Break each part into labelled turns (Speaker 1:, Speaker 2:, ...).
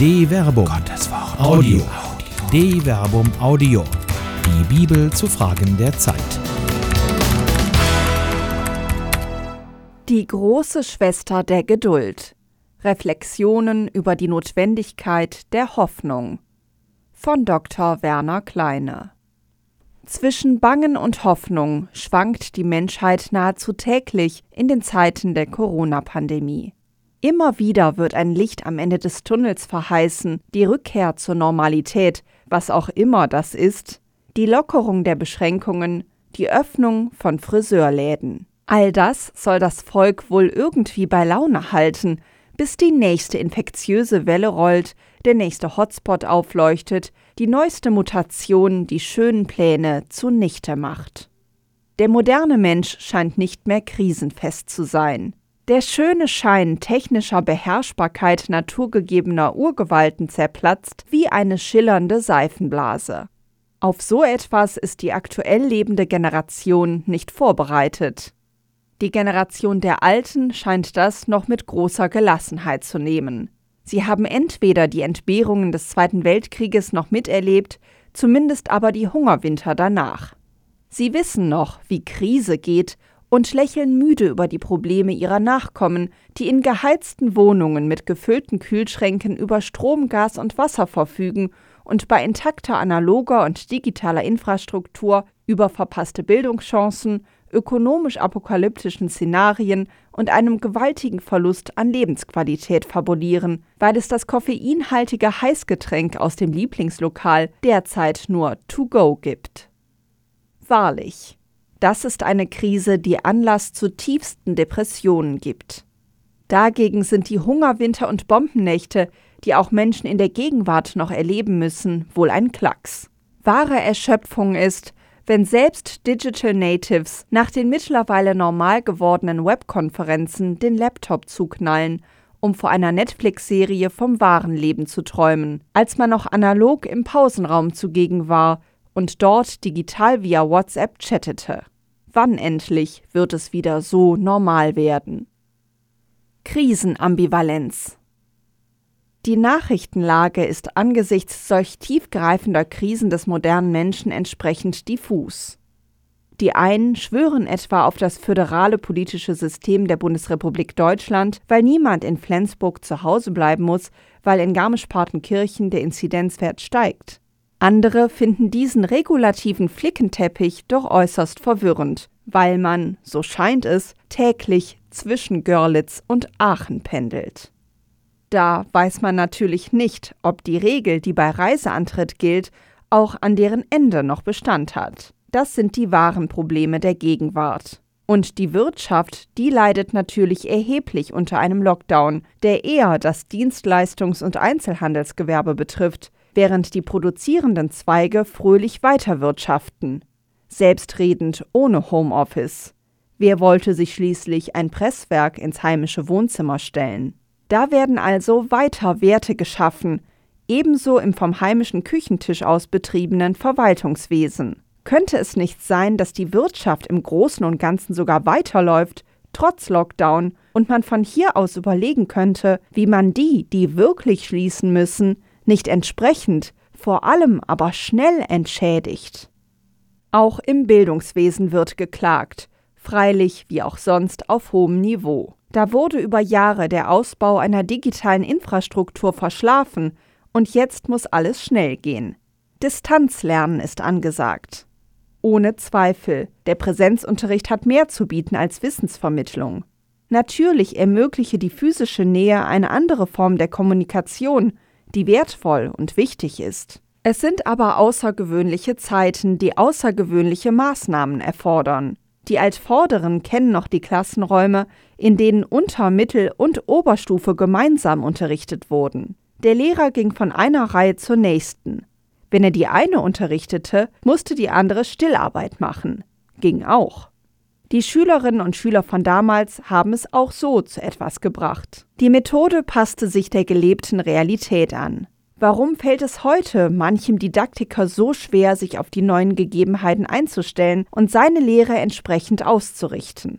Speaker 1: De Verbum. Gottes Wort. Audio. De Verbum Audio. Die Bibel zu Fragen der Zeit.
Speaker 2: Die große Schwester der Geduld. Reflexionen über die Notwendigkeit der Hoffnung. Von Dr. Werner Kleine. Zwischen Bangen und Hoffnung schwankt die Menschheit nahezu täglich in den Zeiten der Corona-Pandemie. Immer wieder wird ein Licht am Ende des Tunnels verheißen, die Rückkehr zur Normalität, was auch immer das ist, die Lockerung der Beschränkungen, die Öffnung von Friseurläden. All das soll das Volk wohl irgendwie bei Laune halten, bis die nächste infektiöse Welle rollt, der nächste Hotspot aufleuchtet, die neueste Mutation die schönen Pläne zunichte macht. Der moderne Mensch scheint nicht mehr krisenfest zu sein. Der schöne Schein technischer Beherrschbarkeit naturgegebener Urgewalten zerplatzt wie eine schillernde Seifenblase. Auf so etwas ist die aktuell lebende Generation nicht vorbereitet. Die Generation der Alten scheint das noch mit großer Gelassenheit zu nehmen. Sie haben entweder die Entbehrungen des Zweiten Weltkrieges noch miterlebt, zumindest aber die Hungerwinter danach. Sie wissen noch, wie Krise geht und lächeln müde über die Probleme ihrer Nachkommen, die in geheizten Wohnungen mit gefüllten Kühlschränken über Strom, Gas und Wasser verfügen und bei intakter analoger und digitaler Infrastruktur über verpasste Bildungschancen, ökonomisch apokalyptischen Szenarien und einem gewaltigen Verlust an Lebensqualität fabulieren, weil es das koffeinhaltige Heißgetränk aus dem Lieblingslokal derzeit nur to go gibt. Wahrlich, das ist eine Krise, die Anlass zu tiefsten Depressionen gibt. Dagegen sind die Hungerwinter und Bombennächte, die auch Menschen in der Gegenwart noch erleben müssen, wohl ein Klacks. Wahre Erschöpfung ist, wenn selbst Digital Natives nach den mittlerweile normal gewordenen Webkonferenzen den Laptop zuknallen, um vor einer Netflix-Serie vom wahren Leben zu träumen, als man noch analog im Pausenraum zugegen war und dort digital via WhatsApp chattete. Wann endlich wird es wieder so normal werden? Krisenambivalenz Die Nachrichtenlage ist angesichts solch tiefgreifender Krisen des modernen Menschen entsprechend diffus. Die einen schwören etwa auf das föderale politische System der Bundesrepublik Deutschland, weil niemand in Flensburg zu Hause bleiben muss, weil in Garmisch-Partenkirchen der Inzidenzwert steigt. Andere finden diesen regulativen Flickenteppich doch äußerst verwirrend, weil man, so scheint es, täglich zwischen Görlitz und Aachen pendelt. Da weiß man natürlich nicht, ob die Regel, die bei Reiseantritt gilt, auch an deren Ende noch Bestand hat. Das sind die wahren Probleme der Gegenwart. Und die Wirtschaft, die leidet natürlich erheblich unter einem Lockdown, der eher das Dienstleistungs- und Einzelhandelsgewerbe betrifft, während die produzierenden Zweige fröhlich weiterwirtschaften. Selbstredend ohne Homeoffice. Wer wollte sich schließlich ein Presswerk ins heimische Wohnzimmer stellen? Da werden also weiter Werte geschaffen, ebenso im vom heimischen Küchentisch aus betriebenen Verwaltungswesen. Könnte es nicht sein, dass die Wirtschaft im Großen und Ganzen sogar weiterläuft, trotz Lockdown, und man von hier aus überlegen könnte, wie man die, die wirklich schließen müssen, nicht entsprechend, vor allem aber schnell entschädigt. Auch im Bildungswesen wird geklagt, freilich wie auch sonst auf hohem Niveau. Da wurde über Jahre der Ausbau einer digitalen Infrastruktur verschlafen, und jetzt muss alles schnell gehen. Distanzlernen ist angesagt. Ohne Zweifel, der Präsenzunterricht hat mehr zu bieten als Wissensvermittlung. Natürlich ermögliche die physische Nähe eine andere Form der Kommunikation, die wertvoll und wichtig ist. Es sind aber außergewöhnliche Zeiten, die außergewöhnliche Maßnahmen erfordern. Die Altvorderen kennen noch die Klassenräume, in denen Unter-, Mittel- und Oberstufe gemeinsam unterrichtet wurden. Der Lehrer ging von einer Reihe zur nächsten. Wenn er die eine unterrichtete, musste die andere Stillarbeit machen. Ging auch. Die Schülerinnen und Schüler von damals haben es auch so zu etwas gebracht. Die Methode passte sich der gelebten Realität an. Warum fällt es heute manchem Didaktiker so schwer, sich auf die neuen Gegebenheiten einzustellen und seine Lehre entsprechend auszurichten?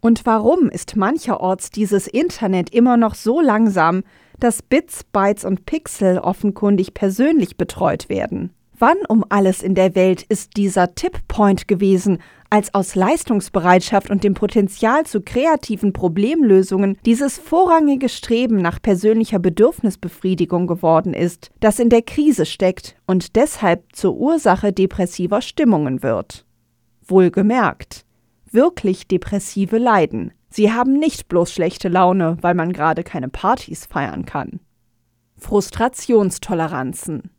Speaker 2: Und warum ist mancherorts dieses Internet immer noch so langsam, dass Bits, Bytes und Pixel offenkundig persönlich betreut werden? Wann um alles in der Welt ist dieser Tipppoint gewesen, als aus Leistungsbereitschaft und dem Potenzial zu kreativen Problemlösungen dieses vorrangige Streben nach persönlicher Bedürfnisbefriedigung geworden ist, das in der Krise steckt und deshalb zur Ursache depressiver Stimmungen wird? Wohlgemerkt, wirklich Depressive leiden. Sie haben nicht bloß schlechte Laune, weil man gerade keine Partys feiern kann. Frustrationstoleranzen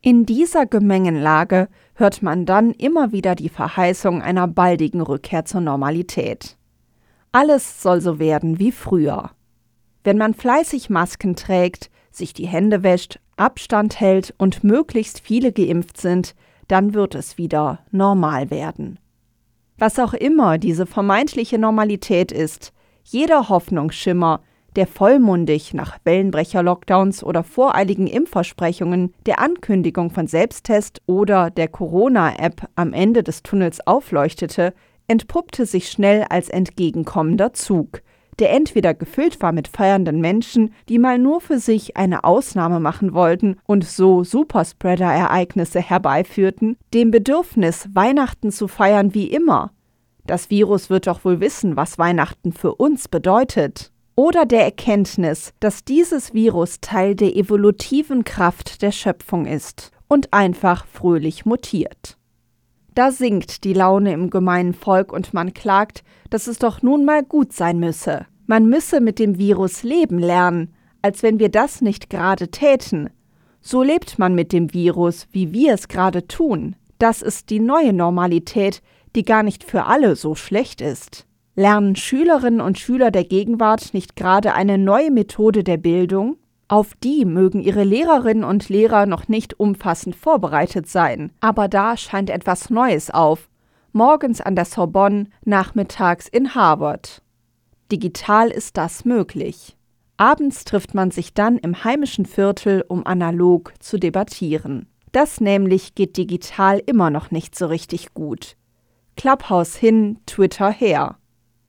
Speaker 2: in dieser Gemengenlage hört man dann immer wieder die Verheißung einer baldigen Rückkehr zur Normalität. Alles soll so werden wie früher. Wenn man fleißig Masken trägt, sich die Hände wäscht, Abstand hält und möglichst viele geimpft sind, dann wird es wieder normal werden. Was auch immer diese vermeintliche Normalität ist, jeder Hoffnungsschimmer, der vollmundig nach Wellenbrecher-Lockdowns oder voreiligen Impfversprechungen, der Ankündigung von Selbsttest oder der Corona-App am Ende des Tunnels aufleuchtete, entpuppte sich schnell als entgegenkommender Zug, der entweder gefüllt war mit feiernden Menschen, die mal nur für sich eine Ausnahme machen wollten und so Superspreader-Ereignisse herbeiführten, dem Bedürfnis, Weihnachten zu feiern wie immer. Das Virus wird doch wohl wissen, was Weihnachten für uns bedeutet oder der Erkenntnis, dass dieses Virus Teil der evolutiven Kraft der Schöpfung ist und einfach fröhlich mutiert. Da sinkt die Laune im gemeinen Volk und man klagt, dass es doch nun mal gut sein müsse. Man müsse mit dem Virus leben lernen, als wenn wir das nicht gerade täten. So lebt man mit dem Virus, wie wir es gerade tun. Das ist die neue Normalität, die gar nicht für alle so schlecht ist. Lernen Schülerinnen und Schüler der Gegenwart nicht gerade eine neue Methode der Bildung? Auf die mögen ihre Lehrerinnen und Lehrer noch nicht umfassend vorbereitet sein, aber da scheint etwas Neues auf. Morgens an der Sorbonne, nachmittags in Harvard. Digital ist das möglich. Abends trifft man sich dann im heimischen Viertel, um analog zu debattieren. Das nämlich geht digital immer noch nicht so richtig gut. Clubhouse hin, Twitter her.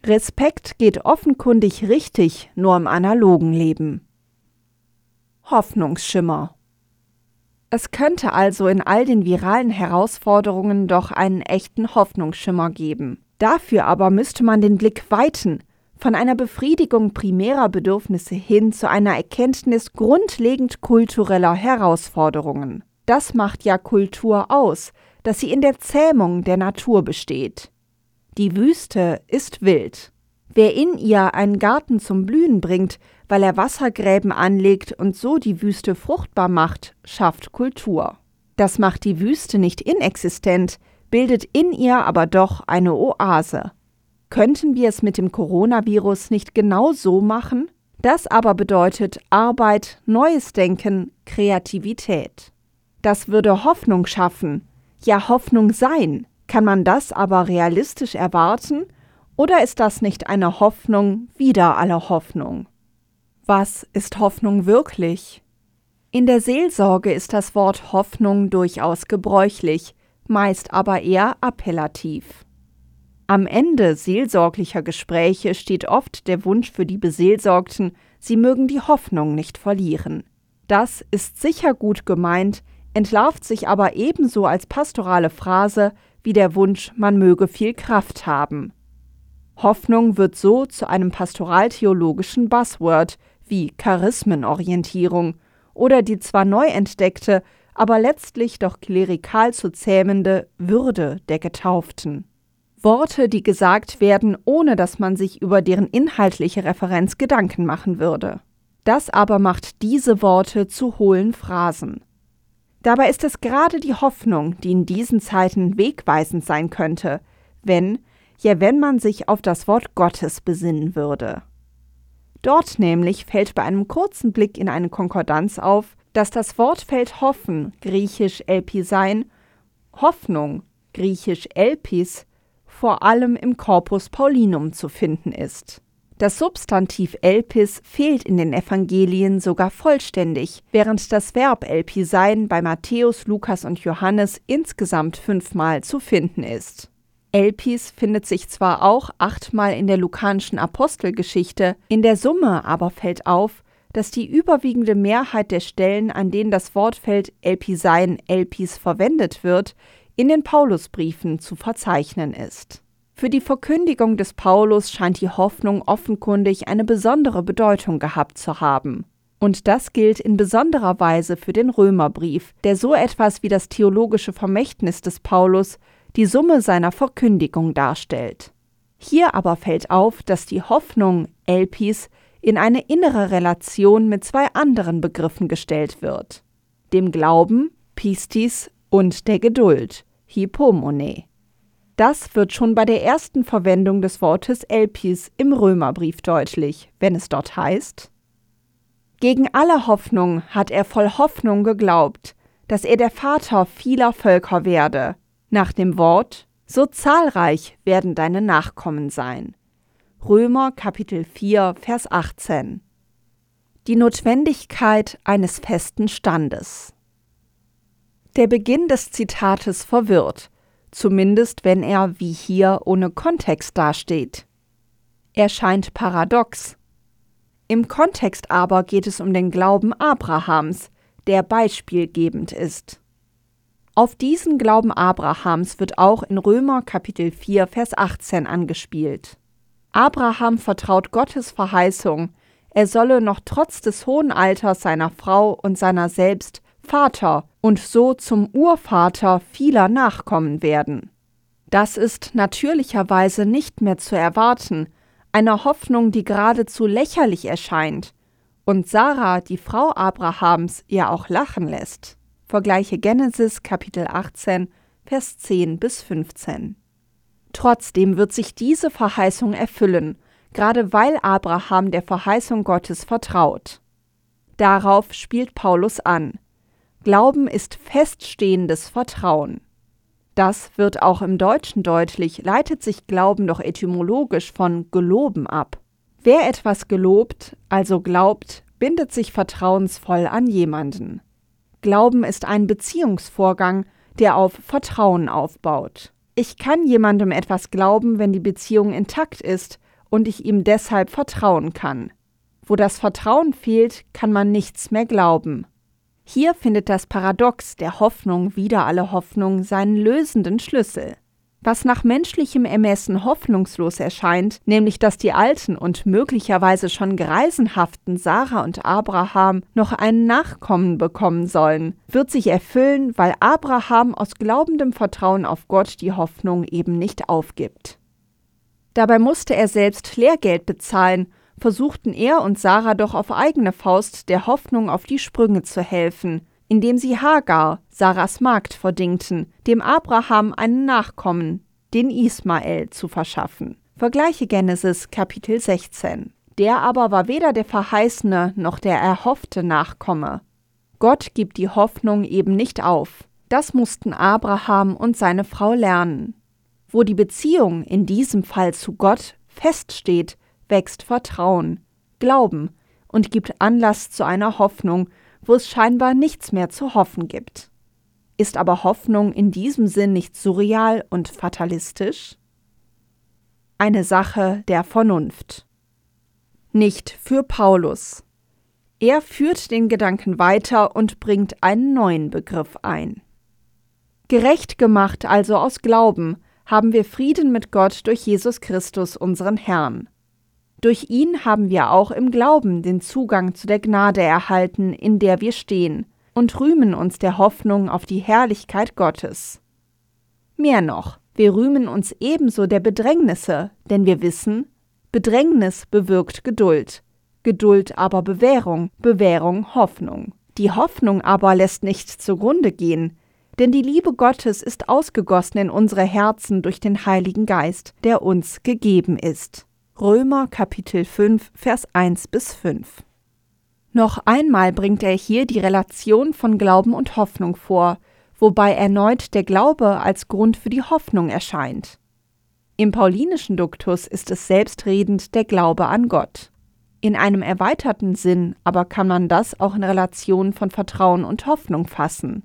Speaker 2: Respekt geht offenkundig richtig nur im analogen Leben. Hoffnungsschimmer. Es könnte also in all den viralen Herausforderungen doch einen echten Hoffnungsschimmer geben. Dafür aber müsste man den Blick weiten, von einer Befriedigung primärer Bedürfnisse hin zu einer Erkenntnis grundlegend kultureller Herausforderungen. Das macht ja Kultur aus, dass sie in der Zähmung der Natur besteht. Die Wüste ist wild. Wer in ihr einen Garten zum Blühen bringt, weil er Wassergräben anlegt und so die Wüste fruchtbar macht, schafft Kultur. Das macht die Wüste nicht inexistent, bildet in ihr aber doch eine Oase. Könnten wir es mit dem Coronavirus nicht genau so machen? Das aber bedeutet Arbeit, neues Denken, Kreativität. Das würde Hoffnung schaffen, ja Hoffnung sein. Kann man das aber realistisch erwarten oder ist das nicht eine Hoffnung wider alle Hoffnung? Was ist Hoffnung wirklich? In der Seelsorge ist das Wort Hoffnung durchaus gebräuchlich, meist aber eher appellativ. Am Ende seelsorglicher Gespräche steht oft der Wunsch für die Beseelsorgten, sie mögen die Hoffnung nicht verlieren. Das ist sicher gut gemeint, entlarvt sich aber ebenso als pastorale Phrase wie der Wunsch, man möge viel Kraft haben. Hoffnung wird so zu einem pastoraltheologischen Buzzword wie Charismenorientierung oder die zwar neu entdeckte, aber letztlich doch klerikal zu zähmende Würde der Getauften. Worte, die gesagt werden, ohne dass man sich über deren inhaltliche Referenz Gedanken machen würde. Das aber macht diese Worte zu hohlen Phrasen. Dabei ist es gerade die Hoffnung, die in diesen Zeiten wegweisend sein könnte, wenn, ja wenn man sich auf das Wort Gottes besinnen würde. Dort nämlich fällt bei einem kurzen Blick in eine Konkordanz auf, dass das Wortfeld hoffen, griechisch elpisein, Hoffnung, griechisch elpis, vor allem im Corpus Paulinum zu finden ist. Das Substantiv elpis fehlt in den Evangelien sogar vollständig, während das Verb elpisein bei Matthäus, Lukas und Johannes insgesamt fünfmal zu finden ist. Elpis findet sich zwar auch achtmal in der lukanischen Apostelgeschichte, in der Summe aber fällt auf, dass die überwiegende Mehrheit der Stellen, an denen das Wortfeld Elpiseien Elpis verwendet wird, in den Paulusbriefen zu verzeichnen ist. Für die Verkündigung des Paulus scheint die Hoffnung offenkundig eine besondere Bedeutung gehabt zu haben. Und das gilt in besonderer Weise für den Römerbrief, der so etwas wie das theologische Vermächtnis des Paulus die Summe seiner Verkündigung darstellt. Hier aber fällt auf, dass die Hoffnung Elpis in eine innere Relation mit zwei anderen Begriffen gestellt wird: dem Glauben Pistis und der Geduld Hypomone. Das wird schon bei der ersten Verwendung des Wortes Elpis im Römerbrief deutlich, wenn es dort heißt: Gegen alle Hoffnung hat er voll Hoffnung geglaubt, dass er der Vater vieler Völker werde, nach dem Wort, so zahlreich werden deine Nachkommen sein. Römer Kapitel 4, Vers 18. Die Notwendigkeit eines festen Standes. Der Beginn des Zitates verwirrt, zumindest wenn er wie hier ohne Kontext dasteht. Er scheint paradox. Im Kontext aber geht es um den Glauben Abrahams, der beispielgebend ist. Auf diesen Glauben Abrahams wird auch in Römer Kapitel 4 Vers 18 angespielt. Abraham vertraut Gottes Verheißung, er solle noch trotz des hohen Alters seiner Frau und seiner selbst Vater und so zum Urvater vieler Nachkommen werden. Das ist natürlicherweise nicht mehr zu erwarten, einer Hoffnung, die geradezu lächerlich erscheint und Sarah, die Frau Abrahams, ja auch lachen lässt. Vergleiche Genesis Kapitel 18, Vers 10 bis 15. Trotzdem wird sich diese Verheißung erfüllen, gerade weil Abraham der Verheißung Gottes vertraut. Darauf spielt Paulus an. Glauben ist feststehendes Vertrauen. Das wird auch im Deutschen deutlich, leitet sich Glauben doch etymologisch von geloben ab. Wer etwas gelobt, also glaubt, bindet sich vertrauensvoll an jemanden. Glauben ist ein Beziehungsvorgang, der auf Vertrauen aufbaut. Ich kann jemandem etwas glauben, wenn die Beziehung intakt ist und ich ihm deshalb vertrauen kann. Wo das Vertrauen fehlt, kann man nichts mehr glauben. Hier findet das Paradox der Hoffnung wider alle Hoffnung seinen lösenden Schlüssel. Was nach menschlichem Ermessen hoffnungslos erscheint, nämlich dass die alten und möglicherweise schon greisenhaften Sarah und Abraham noch einen Nachkommen bekommen sollen, wird sich erfüllen, weil Abraham aus glaubendem Vertrauen auf Gott die Hoffnung eben nicht aufgibt. Dabei musste er selbst Lehrgeld bezahlen, versuchten er und Sarah doch auf eigene Faust der Hoffnung auf die Sprünge zu helfen, indem sie Hagar, Sarahs Magd, verdingten, dem Abraham einen Nachkommen, den Ismael, zu verschaffen. Vergleiche Genesis Kapitel 16. Der aber war weder der verheißene noch der erhoffte Nachkomme. Gott gibt die Hoffnung eben nicht auf. Das mussten Abraham und seine Frau lernen. Wo die Beziehung, in diesem Fall zu Gott, feststeht, wächst Vertrauen, Glauben und gibt Anlass zu einer Hoffnung, wo es scheinbar nichts mehr zu hoffen gibt. Ist aber Hoffnung in diesem Sinn nicht surreal und fatalistisch? Eine Sache der Vernunft. Nicht für Paulus. Er führt den Gedanken weiter und bringt einen neuen Begriff ein. Gerecht gemacht also aus Glauben, haben wir Frieden mit Gott durch Jesus Christus, unseren Herrn. Durch ihn haben wir auch im Glauben den Zugang zu der Gnade erhalten, in der wir stehen, und rühmen uns der Hoffnung auf die Herrlichkeit Gottes. Mehr noch, wir rühmen uns ebenso der Bedrängnisse, denn wir wissen, Bedrängnis bewirkt Geduld, Geduld aber Bewährung, Bewährung Hoffnung. Die Hoffnung aber lässt nicht zugrunde gehen, denn die Liebe Gottes ist ausgegossen in unsere Herzen durch den Heiligen Geist, der uns gegeben ist. Römer Kapitel 5, Vers 1 bis 5. Noch einmal bringt er hier die Relation von Glauben und Hoffnung vor, wobei erneut der Glaube als Grund für die Hoffnung erscheint. Im paulinischen Duktus ist es selbstredend der Glaube an Gott. In einem erweiterten Sinn aber kann man das auch in Relation von Vertrauen und Hoffnung fassen.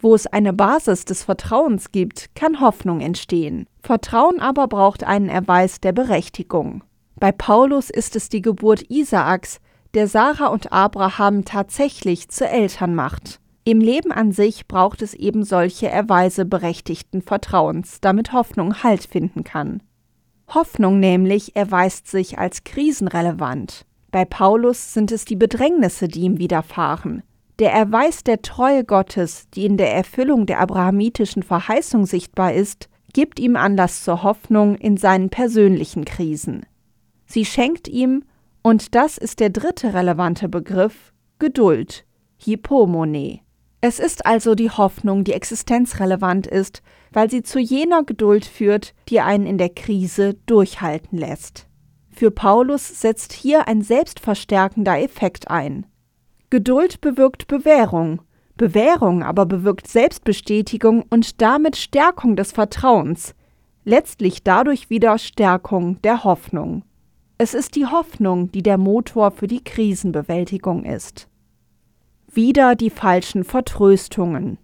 Speaker 2: Wo es eine Basis des Vertrauens gibt, kann Hoffnung entstehen. Vertrauen aber braucht einen Erweis der Berechtigung. Bei Paulus ist es die Geburt Isaaks, der Sarah und Abraham tatsächlich zu Eltern macht. Im Leben an sich braucht es eben solche Erweise berechtigten Vertrauens, damit Hoffnung Halt finden kann. Hoffnung nämlich erweist sich als krisenrelevant. Bei Paulus sind es die Bedrängnisse, die ihm widerfahren. Der Erweis der Treue Gottes, die in der Erfüllung der abrahamitischen Verheißung sichtbar ist, gibt ihm Anlass zur Hoffnung in seinen persönlichen Krisen. Sie schenkt ihm, und das ist der dritte relevante Begriff, Geduld, Hypomone. Es ist also die Hoffnung, die existenzrelevant ist, weil sie zu jener Geduld führt, die einen in der Krise durchhalten lässt. Für Paulus setzt hier ein selbstverstärkender Effekt ein. Geduld bewirkt Bewährung, Bewährung aber bewirkt Selbstbestätigung und damit Stärkung des Vertrauens, letztlich dadurch wieder Stärkung der Hoffnung. Es ist die Hoffnung, die der Motor für die Krisenbewältigung ist. Wieder die falschen Vertröstungen.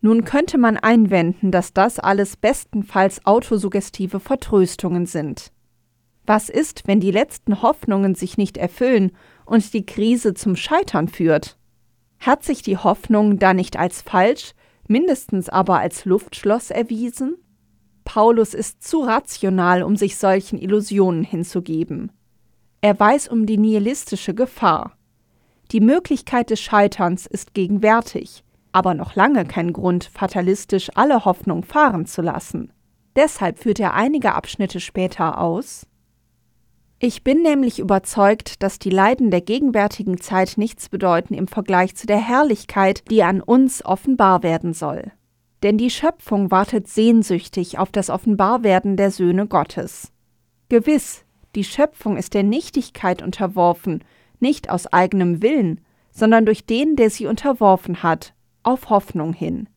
Speaker 2: Nun könnte man einwenden, dass das alles bestenfalls autosuggestive Vertröstungen sind. Was ist, wenn die letzten Hoffnungen sich nicht erfüllen und die Krise zum Scheitern führt? Hat sich die Hoffnung da nicht als falsch, mindestens aber als Luftschloss erwiesen? Paulus ist zu rational, um sich solchen Illusionen hinzugeben. Er weiß um die nihilistische Gefahr. Die Möglichkeit des Scheiterns ist gegenwärtig, aber noch lange kein Grund, fatalistisch alle Hoffnung fahren zu lassen. Deshalb führt er einige Abschnitte später aus Ich bin nämlich überzeugt, dass die Leiden der gegenwärtigen Zeit nichts bedeuten im Vergleich zu der Herrlichkeit, die an uns offenbar werden soll denn die Schöpfung wartet sehnsüchtig auf das Offenbarwerden der Söhne Gottes. Gewiss, die Schöpfung ist der Nichtigkeit unterworfen, nicht aus eigenem Willen, sondern durch den, der sie unterworfen hat, auf Hoffnung hin.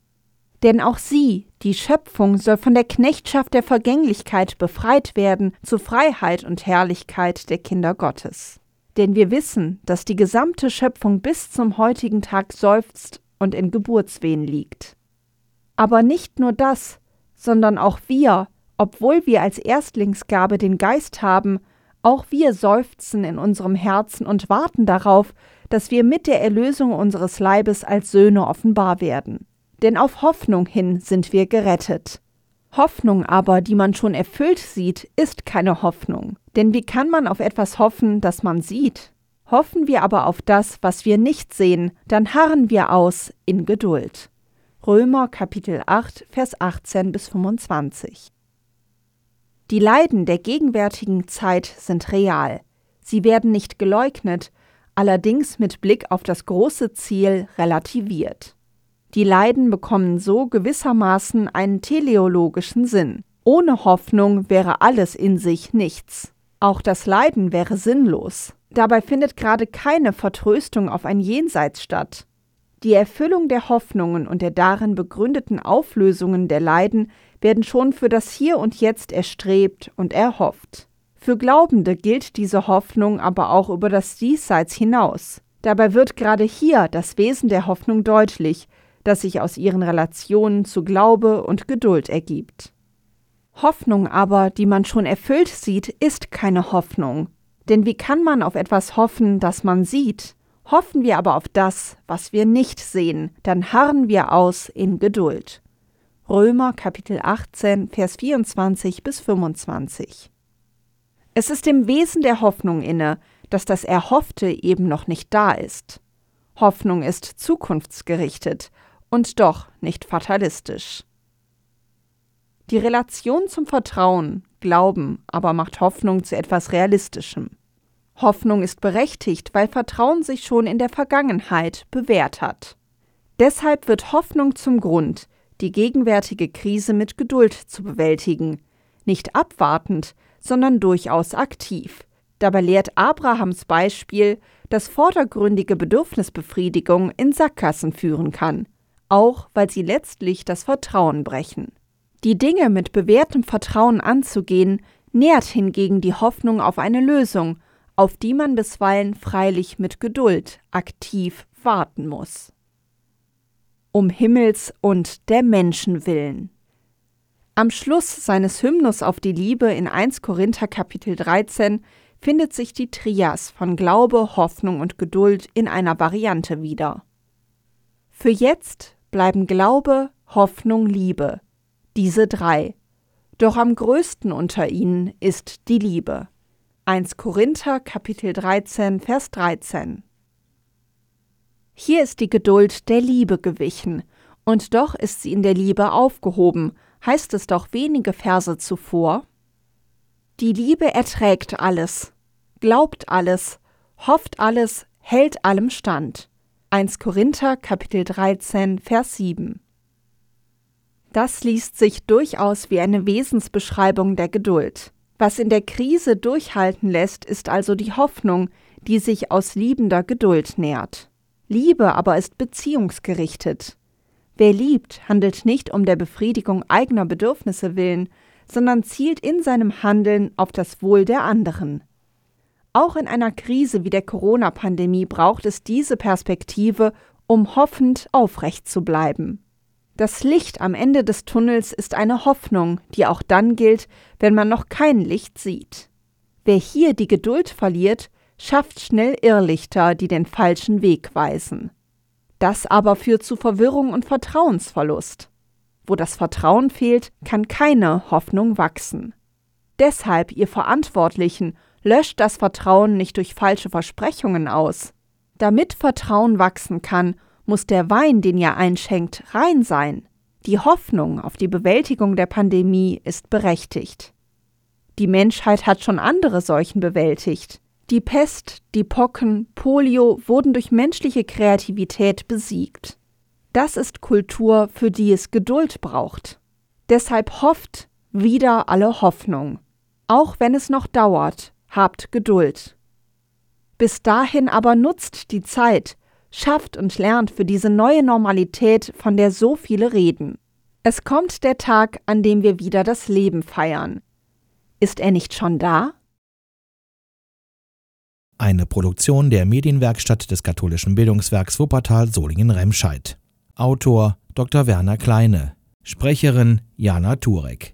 Speaker 2: Denn auch sie, die Schöpfung, soll von der Knechtschaft der Vergänglichkeit befreit werden zur Freiheit und Herrlichkeit der Kinder Gottes. Denn wir wissen, dass die gesamte Schöpfung bis zum heutigen Tag seufzt und in Geburtswehen liegt. Aber nicht nur das, sondern auch wir, obwohl wir als Erstlingsgabe den Geist haben, auch wir seufzen in unserem Herzen und warten darauf, dass wir mit der Erlösung unseres Leibes als Söhne offenbar werden. Denn auf Hoffnung hin sind wir gerettet. Hoffnung aber, die man schon erfüllt sieht, ist keine Hoffnung. Denn wie kann man auf etwas hoffen, das man sieht? Hoffen wir aber auf das, was wir nicht sehen, dann harren wir aus in Geduld. Römer Kapitel 8, Vers 18 bis 25. Die Leiden der gegenwärtigen Zeit sind real. Sie werden nicht geleugnet, allerdings mit Blick auf das große Ziel relativiert. Die Leiden bekommen so gewissermaßen einen teleologischen Sinn. Ohne Hoffnung wäre alles in sich nichts. Auch das Leiden wäre sinnlos. Dabei findet gerade keine Vertröstung auf ein Jenseits statt. Die Erfüllung der Hoffnungen und der darin begründeten Auflösungen der Leiden werden schon für das Hier und Jetzt erstrebt und erhofft. Für Glaubende gilt diese Hoffnung aber auch über das Diesseits hinaus. Dabei wird gerade hier das Wesen der Hoffnung deutlich, das sich aus ihren Relationen zu Glaube und Geduld ergibt. Hoffnung aber, die man schon erfüllt sieht, ist keine Hoffnung. Denn wie kann man auf etwas hoffen, das man sieht? Hoffen wir aber auf das, was wir nicht sehen, dann harren wir aus in Geduld. Römer Kapitel 18, Vers 24 bis 25. Es ist im Wesen der Hoffnung inne, dass das Erhoffte eben noch nicht da ist. Hoffnung ist zukunftsgerichtet und doch nicht fatalistisch. Die Relation zum Vertrauen, Glauben aber macht Hoffnung zu etwas Realistischem. Hoffnung ist berechtigt, weil Vertrauen sich schon in der Vergangenheit bewährt hat. Deshalb wird Hoffnung zum Grund, die gegenwärtige Krise mit Geduld zu bewältigen, nicht abwartend, sondern durchaus aktiv. Dabei lehrt Abrahams Beispiel, dass vordergründige Bedürfnisbefriedigung in Sackgassen führen kann, auch weil sie letztlich das Vertrauen brechen. Die Dinge mit bewährtem Vertrauen anzugehen, nährt hingegen die Hoffnung auf eine Lösung auf die man bisweilen freilich mit Geduld aktiv warten muss. um Himmels und der Menschen willen. Am Schluss seines Hymnus auf die Liebe in 1 Korinther Kapitel 13 findet sich die Trias von Glaube, Hoffnung und Geduld in einer Variante wieder. Für jetzt bleiben Glaube, Hoffnung, Liebe, diese drei. Doch am größten unter ihnen ist die Liebe. 1 Korinther Kapitel 13 Vers 13 Hier ist die Geduld der Liebe gewichen, und doch ist sie in der Liebe aufgehoben, heißt es doch wenige Verse zuvor. Die Liebe erträgt alles, glaubt alles, hofft alles, hält allem stand. 1 Korinther Kapitel 13 Vers 7 Das liest sich durchaus wie eine Wesensbeschreibung der Geduld. Was in der Krise durchhalten lässt, ist also die Hoffnung, die sich aus liebender Geduld nährt. Liebe aber ist beziehungsgerichtet. Wer liebt, handelt nicht um der Befriedigung eigener Bedürfnisse willen, sondern zielt in seinem Handeln auf das Wohl der anderen. Auch in einer Krise wie der Corona-Pandemie braucht es diese Perspektive, um hoffend aufrecht zu bleiben. Das Licht am Ende des Tunnels ist eine Hoffnung, die auch dann gilt, wenn man noch kein Licht sieht. Wer hier die Geduld verliert, schafft schnell Irrlichter, die den falschen Weg weisen. Das aber führt zu Verwirrung und Vertrauensverlust. Wo das Vertrauen fehlt, kann keine Hoffnung wachsen. Deshalb, ihr Verantwortlichen, löscht das Vertrauen nicht durch falsche Versprechungen aus. Damit Vertrauen wachsen kann, muss der Wein, den ihr einschenkt, rein sein. Die Hoffnung auf die Bewältigung der Pandemie ist berechtigt. Die Menschheit hat schon andere Seuchen bewältigt. Die Pest, die Pocken, Polio wurden durch menschliche Kreativität besiegt. Das ist Kultur, für die es Geduld braucht. Deshalb hofft wieder alle Hoffnung. Auch wenn es noch dauert, habt Geduld. Bis dahin aber nutzt die Zeit, schafft und lernt für diese neue Normalität, von der so viele reden. Es kommt der Tag, an dem wir wieder das Leben feiern. Ist er nicht schon da?
Speaker 1: Eine Produktion der Medienwerkstatt des katholischen Bildungswerks Wuppertal Solingen-Remscheid. Autor Dr. Werner Kleine. Sprecherin Jana Turek.